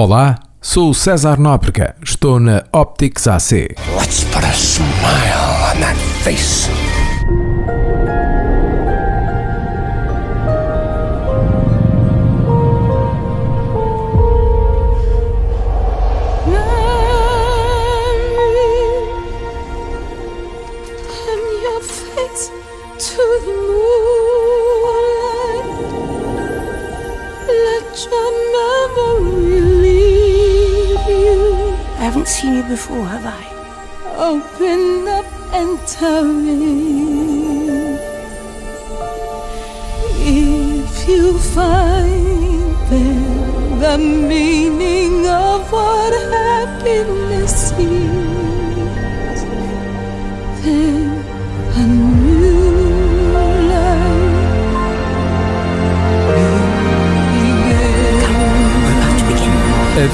Olá, sou César Nóbrega, estou na Optics AC. Let's put a smile on that face. Seen you before, have I? Open up and tell me if you find there the meaning of what happiness is. Then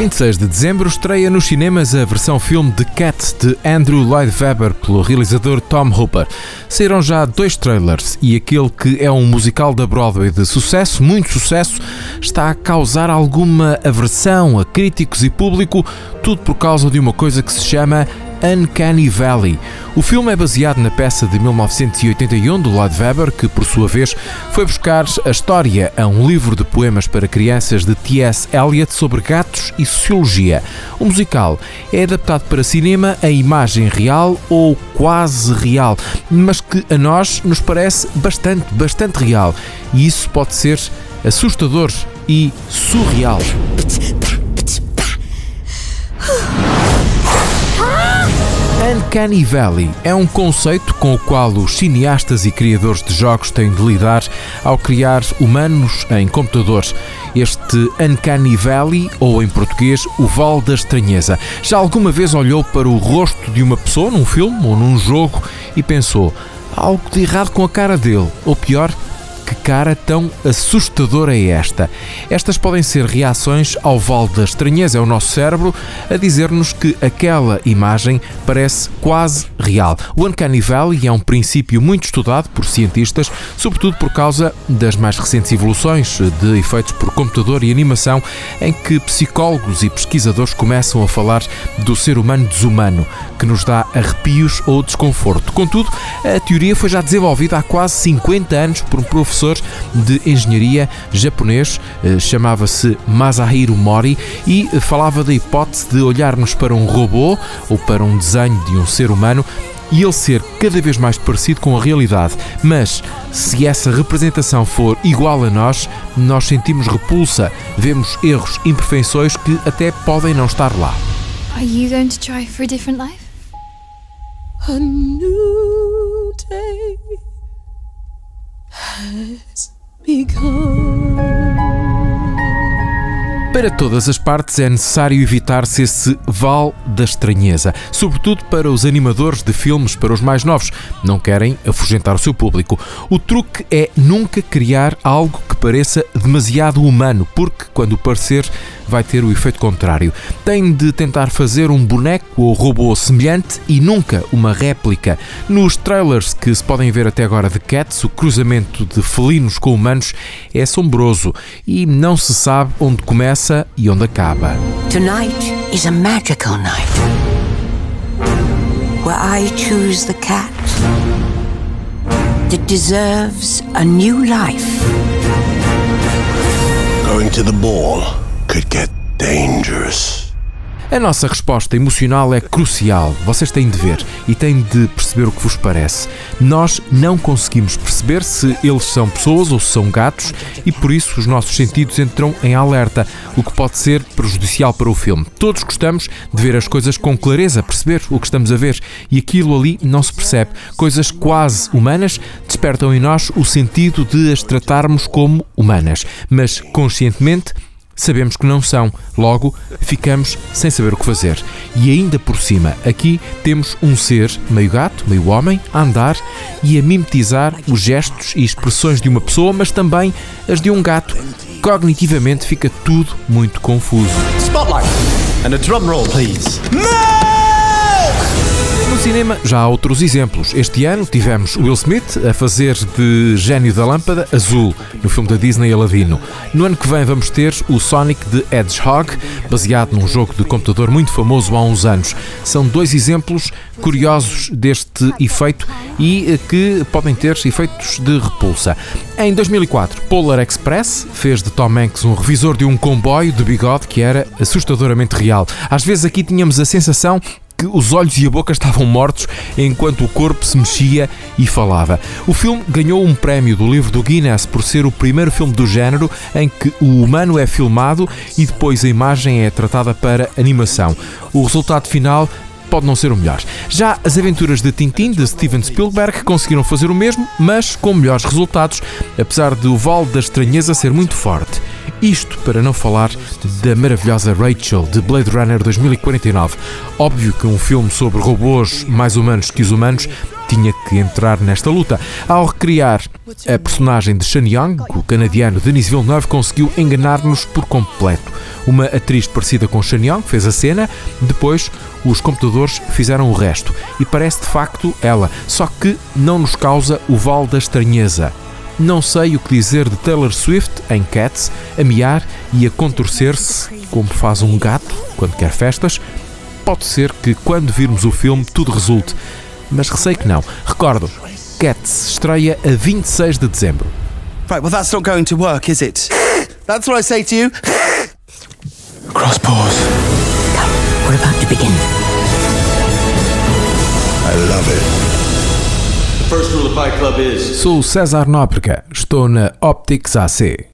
26 de dezembro estreia nos cinemas a versão filme de Cat de Andrew Lloyd Webber pelo realizador Tom Hooper. Saíram já dois trailers e aquele que é um musical da Broadway de sucesso, muito sucesso, está a causar alguma aversão a críticos e público, tudo por causa de uma coisa que se chama Uncanny Valley. O filme é baseado na peça de 1981 do Lloyd Webber, que por sua vez foi buscar a história a um livro de poemas para crianças de T.S. Eliot sobre gatos e sociologia. O musical é adaptado para cinema em imagem real ou quase real, mas que a nós nos parece bastante, bastante real. E isso pode ser assustador e surreal. Uncanny Valley é um conceito com o qual os cineastas e criadores de jogos têm de lidar ao criar humanos em computadores. Este Uncanny Valley, ou em português, o Val da Estranheza. Já alguma vez olhou para o rosto de uma pessoa num filme ou num jogo e pensou: algo de errado com a cara dele? Ou pior, que cara tão assustadora é esta? Estas podem ser reações ao vale da estranheza, é o nosso cérebro a dizer-nos que aquela imagem parece quase real. O Uncanny Valley é um princípio muito estudado por cientistas, sobretudo por causa das mais recentes evoluções de efeitos por computador e animação, em que psicólogos e pesquisadores começam a falar do ser humano desumano, que nos dá arrepios ou desconforto. Contudo, a teoria foi já desenvolvida há quase 50 anos por um professor professor de engenharia japonês, eh, chamava-se Masahiro Mori e falava da hipótese de olharmos para um robô ou para um desenho de um ser humano e ele ser cada vez mais parecido com a realidade. Mas se essa representação for igual a nós, nós sentimos repulsa, vemos erros, imperfeições que até podem não estar lá. Are you going to try for a different life? A new day begun. Para todas as partes é necessário evitar-se esse val da estranheza, sobretudo para os animadores de filmes para os mais novos. Não querem afugentar o seu público. O truque é nunca criar algo que pareça demasiado humano, porque quando parecer vai ter o efeito contrário. Tem de tentar fazer um boneco ou robô semelhante e nunca uma réplica. Nos trailers que se podem ver até agora de Cats, o cruzamento de felinos com humanos é assombroso e não se sabe onde começa começa e onde acaba. Tonight is a magical night where I choose the cat that deserves a new life. Going to the ball could get dangerous. A nossa resposta emocional é crucial. Vocês têm de ver e têm de perceber o que vos parece. Nós não conseguimos perceber se eles são pessoas ou se são gatos e por isso os nossos sentidos entram em alerta, o que pode ser prejudicial para o filme. Todos gostamos de ver as coisas com clareza, perceber o que estamos a ver e aquilo ali não se percebe. Coisas quase humanas despertam em nós o sentido de as tratarmos como humanas, mas conscientemente sabemos que não são, logo ficamos sem saber o que fazer. E ainda por cima, aqui temos um ser, meio gato, meio homem, a andar e a mimetizar os gestos e expressões de uma pessoa, mas também as de um gato. Cognitivamente fica tudo muito confuso. Spotlight and a drum roll, please. No cinema já há outros exemplos. Este ano tivemos Will Smith a fazer de gênio da lâmpada azul no filme da Disney Aladino. No ano que vem vamos ter o Sonic the Hedgehog, baseado num jogo de computador muito famoso há uns anos. São dois exemplos curiosos deste efeito e eh, que podem ter efeitos de repulsa. Em 2004, Polar Express fez de Tom Hanks um revisor de um comboio de bigode que era assustadoramente real. Às vezes aqui tínhamos a sensação que os olhos e a boca estavam mortos enquanto o corpo se mexia e falava. O filme ganhou um prémio do livro do Guinness por ser o primeiro filme do género em que o humano é filmado e depois a imagem é tratada para animação. O resultado final pode não ser o melhor. Já as aventuras de Tintin de Steven Spielberg conseguiram fazer o mesmo, mas com melhores resultados, apesar de o Vale da Estranheza ser muito forte. Isto para não falar da maravilhosa Rachel de Blade Runner 2049. Óbvio que um filme sobre robôs mais humanos que os humanos tinha que entrar nesta luta. Ao recriar a personagem de Shan Young, o canadiano Denis Villeneuve conseguiu enganar-nos por completo. Uma atriz parecida com Shan Young fez a cena, depois os computadores fizeram o resto. E parece de facto ela, só que não nos causa o val da estranheza. Não sei o que dizer de Taylor Swift em Cats, a miar e a contorcer-se como faz um gato quando quer festas. Pode ser que quando virmos o filme tudo resulte, mas receio que não. Recordo, Cats estreia a 26 de dezembro. Right, well, that's not going to work, is it? That's what I say to you. Sou César Nóbrega, estou na Optics AC.